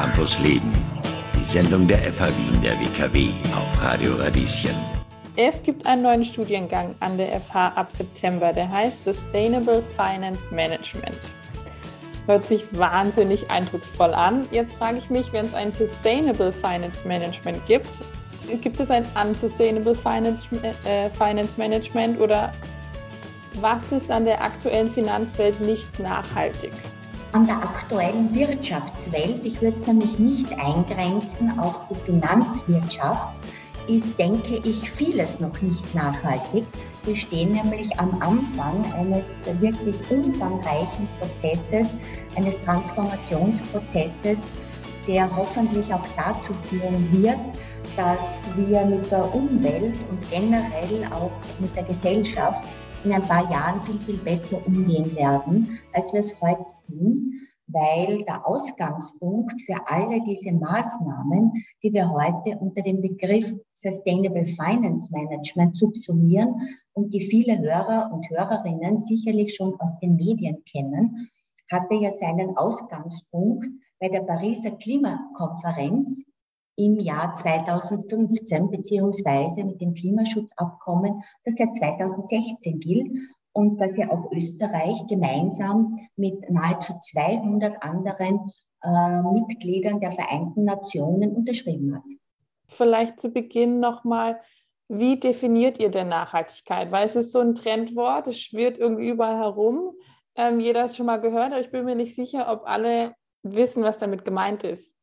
Campus Leben. Die Sendung der FH Wien der WKW auf Radio Radieschen. Es gibt einen neuen Studiengang an der FH ab September, der heißt Sustainable Finance Management. Hört sich wahnsinnig eindrucksvoll an. Jetzt frage ich mich, wenn es ein Sustainable Finance Management gibt, gibt es ein Unsustainable Finance, äh, Finance Management oder was ist an der aktuellen Finanzwelt nicht nachhaltig? An der aktuellen Wirtschaftswelt, ich würde es nämlich nicht eingrenzen auf die Finanzwirtschaft, ist, denke ich, vieles noch nicht nachhaltig. Wir stehen nämlich am Anfang eines wirklich umfangreichen Prozesses, eines Transformationsprozesses, der hoffentlich auch dazu führen wird, dass wir mit der Umwelt und generell auch mit der Gesellschaft in ein paar Jahren viel, viel besser umgehen werden, als wir es heute tun, weil der Ausgangspunkt für alle diese Maßnahmen, die wir heute unter dem Begriff Sustainable Finance Management subsumieren und die viele Hörer und Hörerinnen sicherlich schon aus den Medien kennen, hatte ja seinen Ausgangspunkt bei der Pariser Klimakonferenz im Jahr 2015 beziehungsweise mit dem Klimaschutzabkommen, das ja 2016 gilt und das ja auch Österreich gemeinsam mit nahezu 200 anderen äh, Mitgliedern der Vereinten Nationen unterschrieben hat. Vielleicht zu Beginn nochmal, wie definiert ihr denn Nachhaltigkeit? Weil es ist so ein Trendwort, es schwirrt irgendwie überall herum. Ähm, jeder hat schon mal gehört, aber ich bin mir nicht sicher, ob alle wissen, was damit gemeint ist.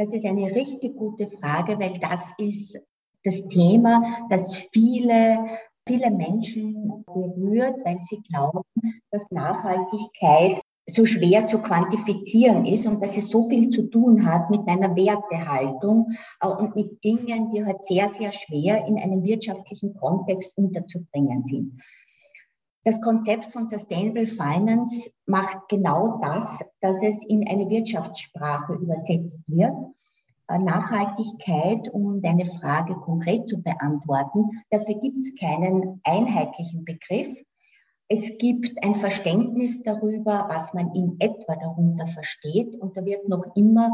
Das ist eine richtig gute Frage, weil das ist das Thema, das viele, viele Menschen berührt, weil sie glauben, dass Nachhaltigkeit so schwer zu quantifizieren ist und dass es so viel zu tun hat mit meiner Wertehaltung und mit Dingen, die halt sehr, sehr schwer in einem wirtschaftlichen Kontext unterzubringen sind. Das Konzept von Sustainable Finance macht genau das, dass es in eine Wirtschaftssprache übersetzt wird. Äh, Nachhaltigkeit, um deine Frage konkret zu beantworten, dafür gibt es keinen einheitlichen Begriff. Es gibt ein Verständnis darüber, was man in etwa darunter versteht. Und da wird noch immer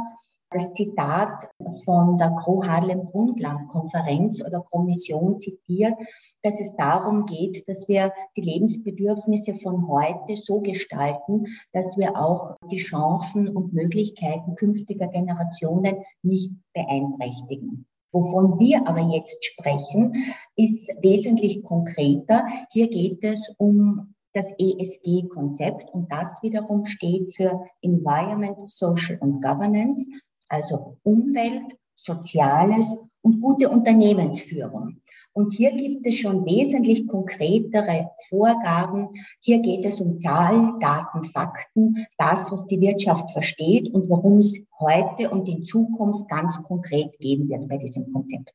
das Zitat von der Gro Harlem Brundtland Konferenz oder Kommission zitiert, dass es darum geht, dass wir die Lebensbedürfnisse von heute so gestalten, dass wir auch die Chancen und Möglichkeiten künftiger Generationen nicht beeinträchtigen. Wovon wir aber jetzt sprechen, ist wesentlich konkreter. Hier geht es um das ESG-Konzept und das wiederum steht für Environment, Social und Governance also Umwelt, Soziales und gute Unternehmensführung. Und hier gibt es schon wesentlich konkretere Vorgaben. Hier geht es um Zahlen, Daten, Fakten, das, was die Wirtschaft versteht und worum es heute und in Zukunft ganz konkret gehen wird bei diesem Konzept.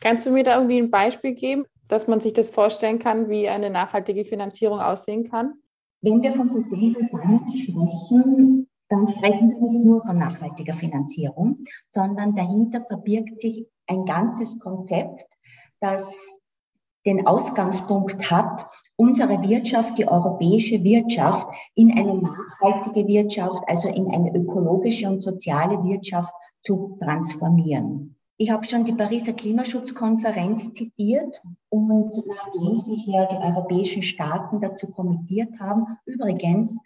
Kannst du mir da irgendwie ein Beispiel geben, dass man sich das vorstellen kann, wie eine nachhaltige Finanzierung aussehen kann? Wenn wir von Sustainable Finance sprechen, dann sprechen wir nicht nur von nachhaltiger Finanzierung, sondern dahinter verbirgt sich ein ganzes Konzept, das den Ausgangspunkt hat, unsere Wirtschaft, die europäische Wirtschaft, in eine nachhaltige Wirtschaft, also in eine ökologische und soziale Wirtschaft zu transformieren. Ich habe schon die Pariser Klimaschutzkonferenz zitiert und nachdem sich ja die europäischen Staaten dazu kommentiert haben, übrigens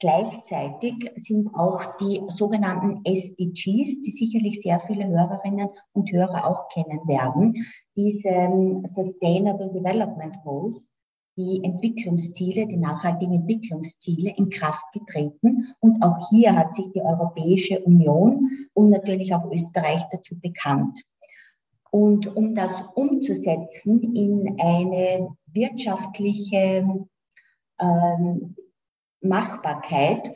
Gleichzeitig sind auch die sogenannten SDGs, die sicherlich sehr viele Hörerinnen und Hörer auch kennen werden, diese ähm, Sustainable Development Goals, die Entwicklungsziele, die nachhaltigen Entwicklungsziele in Kraft getreten. Und auch hier hat sich die Europäische Union und natürlich auch Österreich dazu bekannt. Und um das umzusetzen in eine wirtschaftliche ähm, Machbarkeit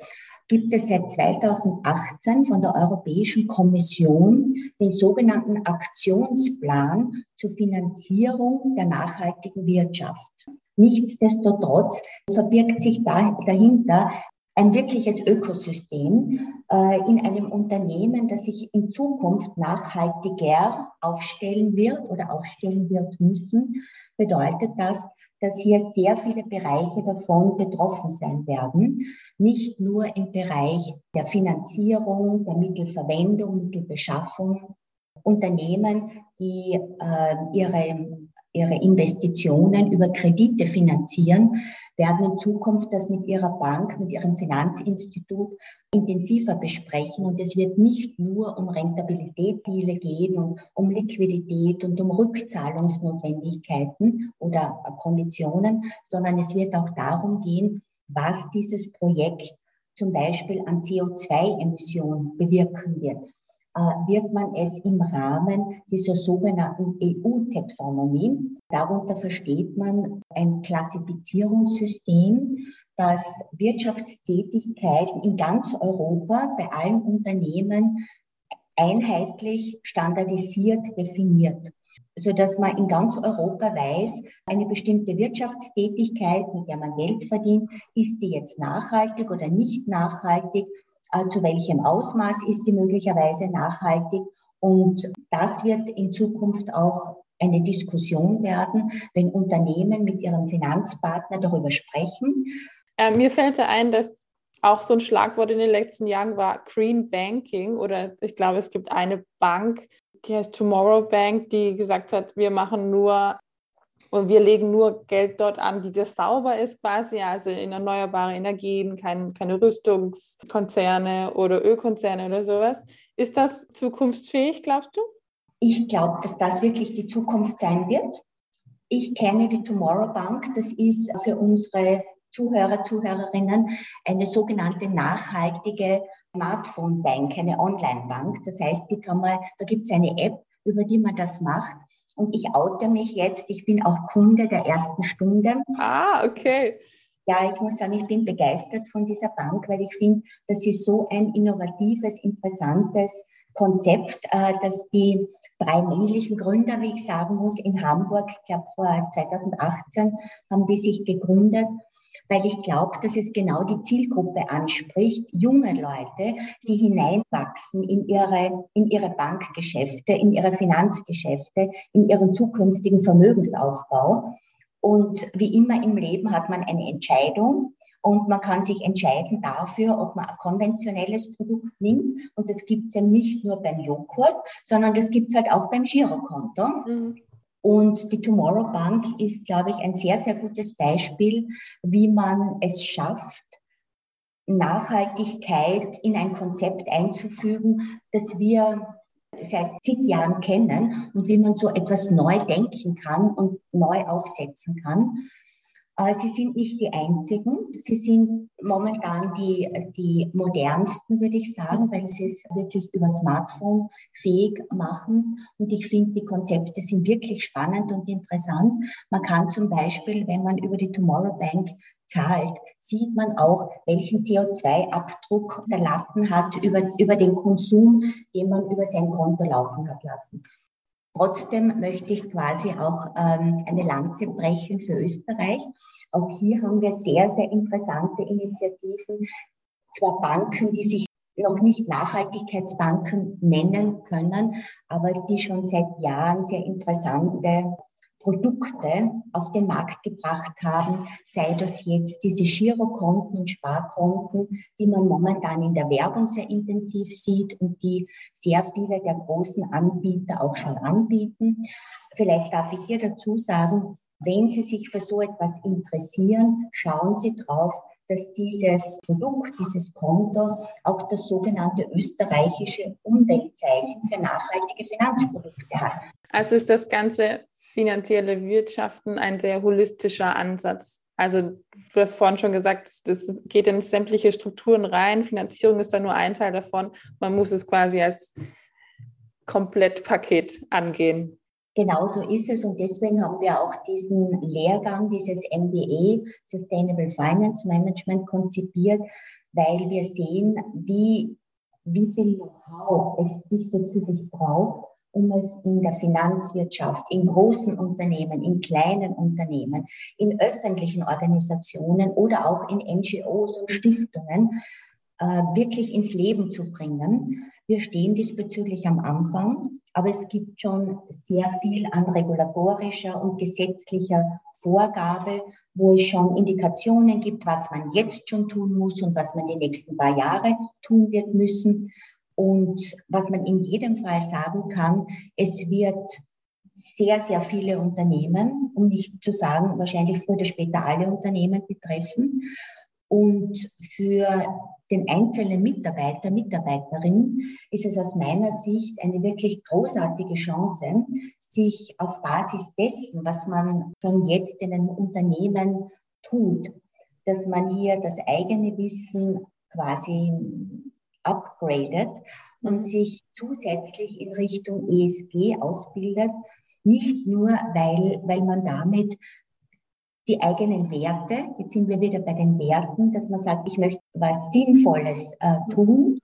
gibt es seit 2018 von der Europäischen Kommission den sogenannten Aktionsplan zur Finanzierung der nachhaltigen Wirtschaft. Nichtsdestotrotz verbirgt sich dahinter ein wirkliches Ökosystem äh, in einem Unternehmen, das sich in Zukunft nachhaltiger aufstellen wird oder aufstellen wird müssen, bedeutet das, dass hier sehr viele Bereiche davon betroffen sein werden. Nicht nur im Bereich der Finanzierung, der Mittelverwendung, Mittelbeschaffung. Unternehmen, die äh, ihre, ihre Investitionen über Kredite finanzieren, werden in Zukunft das mit ihrer Bank, mit ihrem Finanzinstitut intensiver besprechen. Und es wird nicht nur um Rentabilitätsziele gehen und um Liquidität und um Rückzahlungsnotwendigkeiten oder Konditionen, sondern es wird auch darum gehen, was dieses Projekt zum Beispiel an CO2-Emissionen bewirken wird. Äh, wird man es im Rahmen dieser sogenannten EU-Taxonomie, darunter versteht man ein Klassifizierungssystem, das Wirtschaftstätigkeiten in ganz Europa bei allen Unternehmen einheitlich standardisiert definiert, so dass man in ganz Europa weiß, eine bestimmte Wirtschaftstätigkeit, mit der man Geld verdient, ist die jetzt nachhaltig oder nicht nachhaltig zu welchem Ausmaß ist sie möglicherweise nachhaltig. Und das wird in Zukunft auch eine Diskussion werden, wenn Unternehmen mit ihrem Finanzpartner darüber sprechen. Äh, mir fällt ein, dass auch so ein Schlagwort in den letzten Jahren war Green Banking oder ich glaube, es gibt eine Bank, die heißt Tomorrow Bank, die gesagt hat, wir machen nur und wir legen nur Geld dort an, wie das sauber ist quasi, also in erneuerbare Energien, kein, keine Rüstungskonzerne oder Ölkonzerne oder sowas. Ist das zukunftsfähig, glaubst du? Ich glaube, dass das wirklich die Zukunft sein wird. Ich kenne die Tomorrow Bank. Das ist für unsere Zuhörer, Zuhörerinnen eine sogenannte nachhaltige Smartphone Bank, eine Online-Bank. Das heißt, die kann man, da gibt es eine App, über die man das macht. Und ich oute mich jetzt, ich bin auch Kunde der ersten Stunde. Ah, okay. Ja, ich muss sagen, ich bin begeistert von dieser Bank, weil ich finde, das ist so ein innovatives, interessantes Konzept, äh, dass die drei männlichen Gründer, wie ich sagen muss, in Hamburg, ich glaube vor 2018, haben die sich gegründet weil ich glaube, dass es genau die Zielgruppe anspricht, junge Leute, die hineinwachsen in ihre, in ihre Bankgeschäfte, in ihre Finanzgeschäfte, in ihren zukünftigen Vermögensaufbau. Und wie immer im Leben hat man eine Entscheidung und man kann sich entscheiden dafür, ob man ein konventionelles Produkt nimmt. Und das gibt es ja nicht nur beim Joghurt, sondern das gibt es halt auch beim Girokonto. Mhm. Und die Tomorrow Bank ist, glaube ich, ein sehr, sehr gutes Beispiel, wie man es schafft, Nachhaltigkeit in ein Konzept einzufügen, das wir seit zig Jahren kennen und wie man so etwas neu denken kann und neu aufsetzen kann. Sie sind nicht die einzigen. Sie sind momentan die, die modernsten, würde ich sagen, weil sie es wirklich über Smartphone fähig machen. Und ich finde, die Konzepte sind wirklich spannend und interessant. Man kann zum Beispiel, wenn man über die Tomorrow Bank zahlt, sieht man auch, welchen CO2-Abdruck hinterlassen hat über, über den Konsum, den man über sein Konto laufen hat lassen. Trotzdem möchte ich quasi auch ähm, eine Lanze brechen für Österreich. Auch hier haben wir sehr, sehr interessante Initiativen. Zwar Banken, die sich noch nicht Nachhaltigkeitsbanken nennen können, aber die schon seit Jahren sehr interessante Produkte auf den Markt gebracht haben, sei das jetzt diese Girokonten und Sparkonten, die man momentan in der Werbung sehr intensiv sieht und die sehr viele der großen Anbieter auch schon anbieten. Vielleicht darf ich hier dazu sagen, wenn Sie sich für so etwas interessieren, schauen Sie drauf, dass dieses Produkt, dieses Konto auch das sogenannte österreichische Umweltzeichen für nachhaltige Finanzprodukte hat. Also ist das ganze finanzielle Wirtschaften ein sehr holistischer Ansatz. Also du hast vorhin schon gesagt, das geht in sämtliche Strukturen rein. Finanzierung ist da nur ein Teil davon. Man muss es quasi als Komplettpaket angehen. Genau so ist es und deswegen haben wir auch diesen Lehrgang, dieses MBA, Sustainable Finance Management, konzipiert, weil wir sehen, wie, wie viel Know-how es diesbezüglich braucht, um es in der Finanzwirtschaft, in großen Unternehmen, in kleinen Unternehmen, in öffentlichen Organisationen oder auch in NGOs und Stiftungen äh, wirklich ins Leben zu bringen. Wir stehen diesbezüglich am Anfang, aber es gibt schon sehr viel an regulatorischer und gesetzlicher Vorgabe, wo es schon Indikationen gibt, was man jetzt schon tun muss und was man die nächsten paar Jahre tun wird müssen. Und was man in jedem Fall sagen kann, es wird sehr, sehr viele Unternehmen, um nicht zu sagen, wahrscheinlich früher oder später alle Unternehmen betreffen. Und für den einzelnen Mitarbeiter, Mitarbeiterin ist es aus meiner Sicht eine wirklich großartige Chance, sich auf Basis dessen, was man schon jetzt in einem Unternehmen tut, dass man hier das eigene Wissen quasi upgradet und sich zusätzlich in Richtung ESG ausbildet, nicht nur, weil, weil man damit die eigenen Werte, jetzt sind wir wieder bei den Werten, dass man sagt, ich möchte was Sinnvolles äh, tun,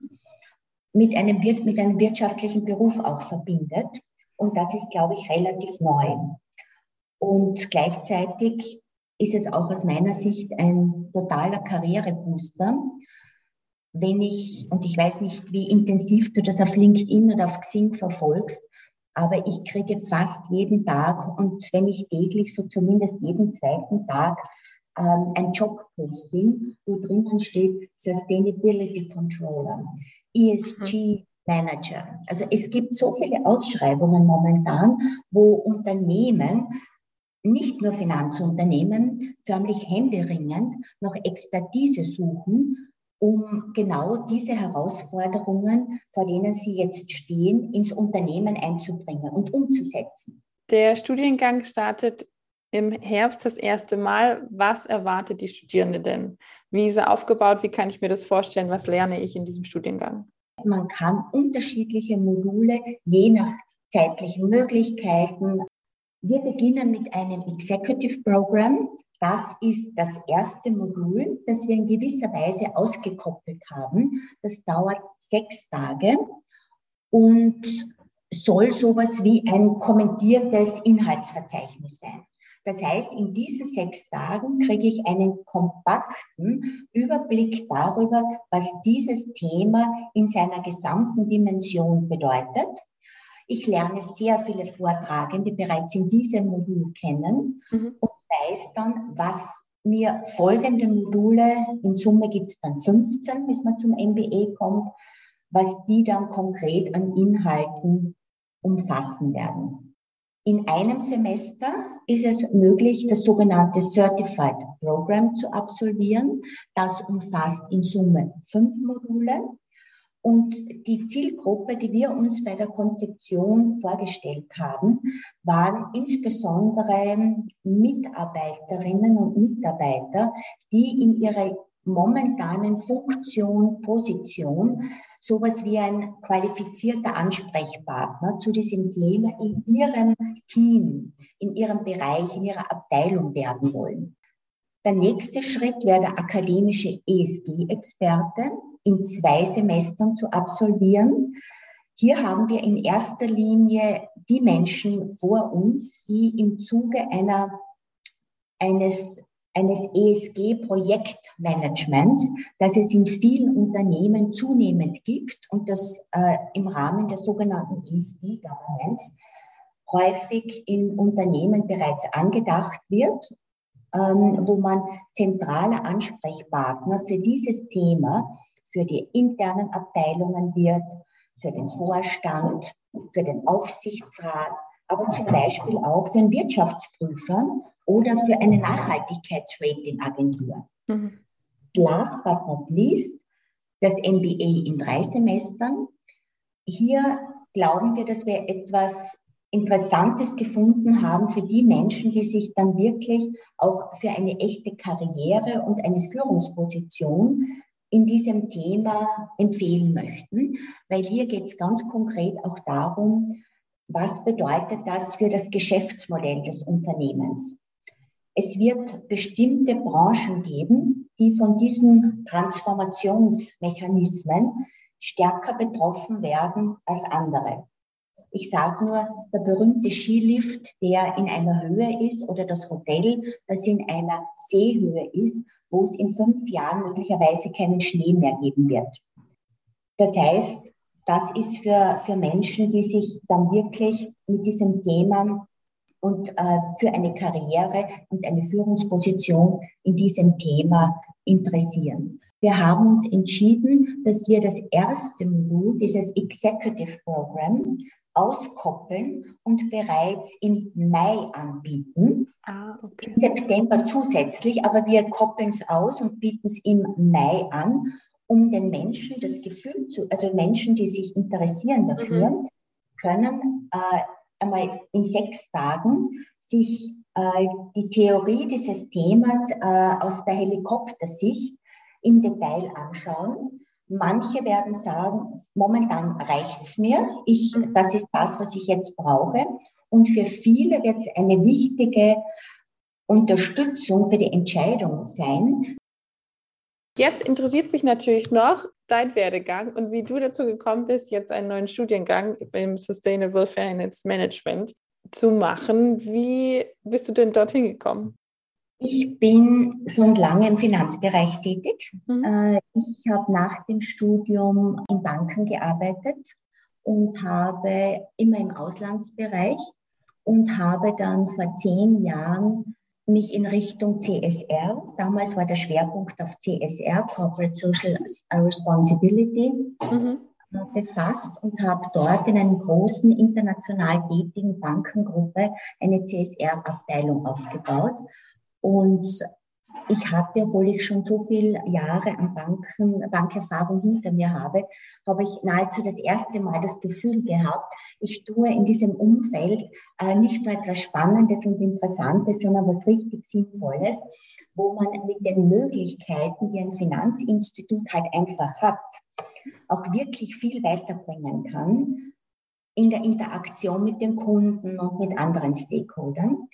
mit einem, mit einem wirtschaftlichen Beruf auch verbindet. Und das ist, glaube ich, relativ neu. Und gleichzeitig ist es auch aus meiner Sicht ein totaler Karrierebooster. Wenn ich, und ich weiß nicht, wie intensiv du das auf LinkedIn oder auf Xing verfolgst, aber ich kriege fast jeden Tag und wenn nicht täglich, so zumindest jeden zweiten Tag ähm, ein Jobposting, wo drinnen steht Sustainability Controller, ESG Manager. Also es gibt so viele Ausschreibungen momentan, wo Unternehmen nicht nur Finanzunternehmen förmlich händeringend nach Expertise suchen, um genau diese Herausforderungen, vor denen Sie jetzt stehen, ins Unternehmen einzubringen und umzusetzen. Der Studiengang startet im Herbst das erste Mal. Was erwartet die Studierende denn? Wie ist er aufgebaut? Wie kann ich mir das vorstellen? Was lerne ich in diesem Studiengang? Man kann unterschiedliche Module je nach zeitlichen Möglichkeiten. Wir beginnen mit einem Executive Program. Das ist das erste Modul, das wir in gewisser Weise ausgekoppelt haben. Das dauert sechs Tage und soll sowas wie ein kommentiertes Inhaltsverzeichnis sein. Das heißt, in diesen sechs Tagen kriege ich einen kompakten Überblick darüber, was dieses Thema in seiner gesamten Dimension bedeutet. Ich lerne sehr viele Vortragende bereits in diesem Modul kennen mhm. und weiß dann, was mir folgende Module, in Summe gibt es dann 15, bis man zum MBA kommt, was die dann konkret an Inhalten umfassen werden. In einem Semester ist es möglich, das sogenannte Certified Program zu absolvieren. Das umfasst in Summe fünf Module. Und die Zielgruppe, die wir uns bei der Konzeption vorgestellt haben, waren insbesondere Mitarbeiterinnen und Mitarbeiter, die in ihrer momentanen Funktion, Position sowas wie ein qualifizierter Ansprechpartner zu diesem Thema in ihrem Team, in ihrem Bereich, in ihrer Abteilung werden wollen. Der nächste Schritt wäre der akademische ESG-Experte in zwei Semestern zu absolvieren. Hier haben wir in erster Linie die Menschen vor uns, die im Zuge einer, eines, eines ESG-Projektmanagements, das es in vielen Unternehmen zunehmend gibt und das äh, im Rahmen der sogenannten ESG-Governance häufig in Unternehmen bereits angedacht wird, ähm, wo man zentrale Ansprechpartner für dieses Thema für die internen Abteilungen wird, für den Vorstand, für den Aufsichtsrat, aber zum Beispiel auch für einen Wirtschaftsprüfer oder für eine Nachhaltigkeitsratingagentur. Mhm. Last but not least, das MBA in drei Semestern. Hier glauben wir, dass wir etwas Interessantes gefunden haben für die Menschen, die sich dann wirklich auch für eine echte Karriere und eine Führungsposition in diesem Thema empfehlen möchten, weil hier geht es ganz konkret auch darum, was bedeutet das für das Geschäftsmodell des Unternehmens. Es wird bestimmte Branchen geben, die von diesen Transformationsmechanismen stärker betroffen werden als andere. Ich sage nur, der berühmte Skilift, der in einer Höhe ist, oder das Hotel, das in einer Seehöhe ist, wo es in fünf Jahren möglicherweise keinen Schnee mehr geben wird. Das heißt, das ist für, für Menschen, die sich dann wirklich mit diesem Thema und äh, für eine Karriere und eine Führungsposition in diesem Thema interessieren. Wir haben uns entschieden, dass wir das erste Modul, dieses Executive Program, auskoppeln und bereits im Mai anbieten. Ah, okay. Im September zusätzlich, aber wir koppeln es aus und bieten es im Mai an, um den Menschen das Gefühl zu, also Menschen, die sich interessieren dafür, mhm. können äh, einmal in sechs Tagen sich äh, die Theorie dieses Themas äh, aus der Helikoptersicht im Detail anschauen. Manche werden sagen, momentan reicht's mir, ich, mhm. das ist das, was ich jetzt brauche. Und für viele wird es eine wichtige Unterstützung für die Entscheidung sein. Jetzt interessiert mich natürlich noch dein Werdegang und wie du dazu gekommen bist, jetzt einen neuen Studiengang im Sustainable Finance Management zu machen. Wie bist du denn dorthin gekommen? Ich bin schon lange im Finanzbereich tätig. Mhm. Äh, ich habe nach dem Studium in Banken gearbeitet und habe immer im Auslandsbereich und habe dann vor zehn Jahren mich in Richtung CSR, damals war der Schwerpunkt auf CSR, Corporate Social Responsibility, mhm. befasst und habe dort in einer großen international tätigen Bankengruppe eine CSR-Abteilung aufgebaut und ich hatte, obwohl ich schon so viele Jahre an Banken, Bankerfahrung hinter mir habe, habe ich nahezu das erste Mal das Gefühl gehabt, ich tue in diesem Umfeld äh, nicht nur etwas Spannendes und Interessantes, sondern was richtig Sinnvolles, wo man mit den Möglichkeiten, die ein Finanzinstitut halt einfach hat, auch wirklich viel weiterbringen kann in der Interaktion mit den Kunden und mit anderen Stakeholdern.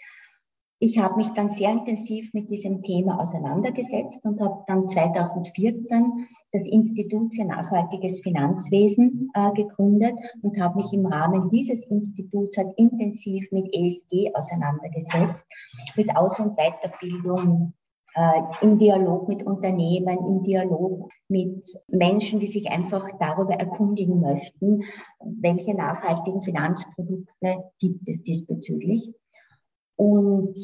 Ich habe mich dann sehr intensiv mit diesem Thema auseinandergesetzt und habe dann 2014 das Institut für nachhaltiges Finanzwesen äh, gegründet und habe mich im Rahmen dieses Instituts halt intensiv mit ESG auseinandergesetzt, mit Aus- und Weiterbildung, äh, im Dialog mit Unternehmen, im Dialog mit Menschen, die sich einfach darüber erkundigen möchten, welche nachhaltigen Finanzprodukte gibt es diesbezüglich und,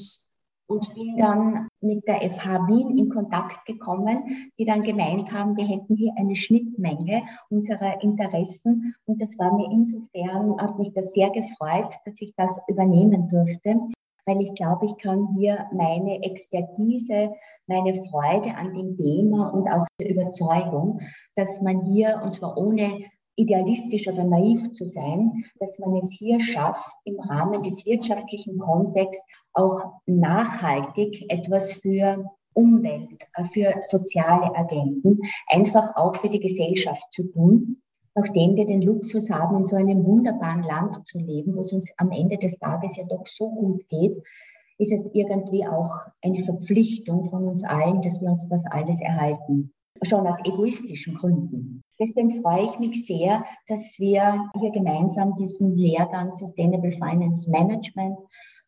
und bin dann mit der FH Wien in Kontakt gekommen, die dann gemeint haben, wir hätten hier eine Schnittmenge unserer Interessen. Und das war mir insofern, hat mich das sehr gefreut, dass ich das übernehmen durfte weil ich glaube, ich kann hier meine Expertise, meine Freude an dem Thema und auch die Überzeugung, dass man hier, und zwar ohne idealistisch oder naiv zu sein, dass man es hier schafft, im Rahmen des wirtschaftlichen Kontexts auch nachhaltig etwas für Umwelt, äh, für soziale Agenten, einfach auch für die Gesellschaft zu tun, nachdem wir den Luxus haben, in so einem wunderbaren Land zu leben, wo es uns am Ende des Tages ja doch so gut geht, ist es irgendwie auch eine Verpflichtung von uns allen, dass wir uns das alles erhalten schon aus egoistischen Gründen. Deswegen freue ich mich sehr, dass wir hier gemeinsam diesen Lehrgang Sustainable Finance Management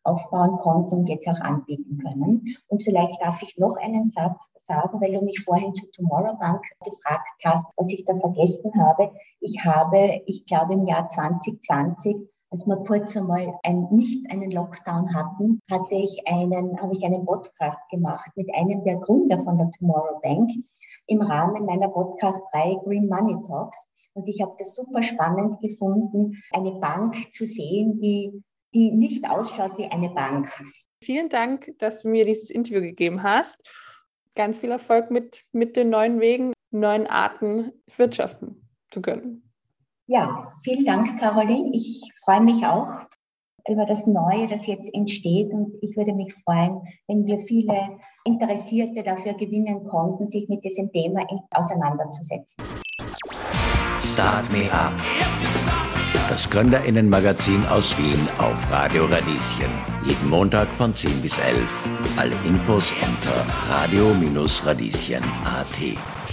aufbauen konnten und jetzt auch anbieten können. Und vielleicht darf ich noch einen Satz sagen, weil du mich vorhin zu Tomorrow Bank gefragt hast, was ich da vergessen habe. Ich habe, ich glaube im Jahr 2020 als wir kurz einmal ein, nicht einen Lockdown hatten, hatte ich einen, habe ich einen Podcast gemacht mit einem der Gründer von der Tomorrow Bank im Rahmen meiner Podcast-Reihe Green Money Talks. Und ich habe das super spannend gefunden, eine Bank zu sehen, die, die nicht ausschaut wie eine Bank. Vielen Dank, dass du mir dieses Interview gegeben hast. Ganz viel Erfolg mit, mit den neuen Wegen, neuen Arten wirtschaften zu können. Ja, vielen Dank, Caroline. Ich freue mich auch über das Neue, das jetzt entsteht. Und ich würde mich freuen, wenn wir viele Interessierte dafür gewinnen konnten, sich mit diesem Thema auseinanderzusetzen. Start Me Up. Das Gründerinnenmagazin aus Wien auf Radio Radieschen. Jeden Montag von 10 bis 11. Alle Infos unter radio-radieschen.at.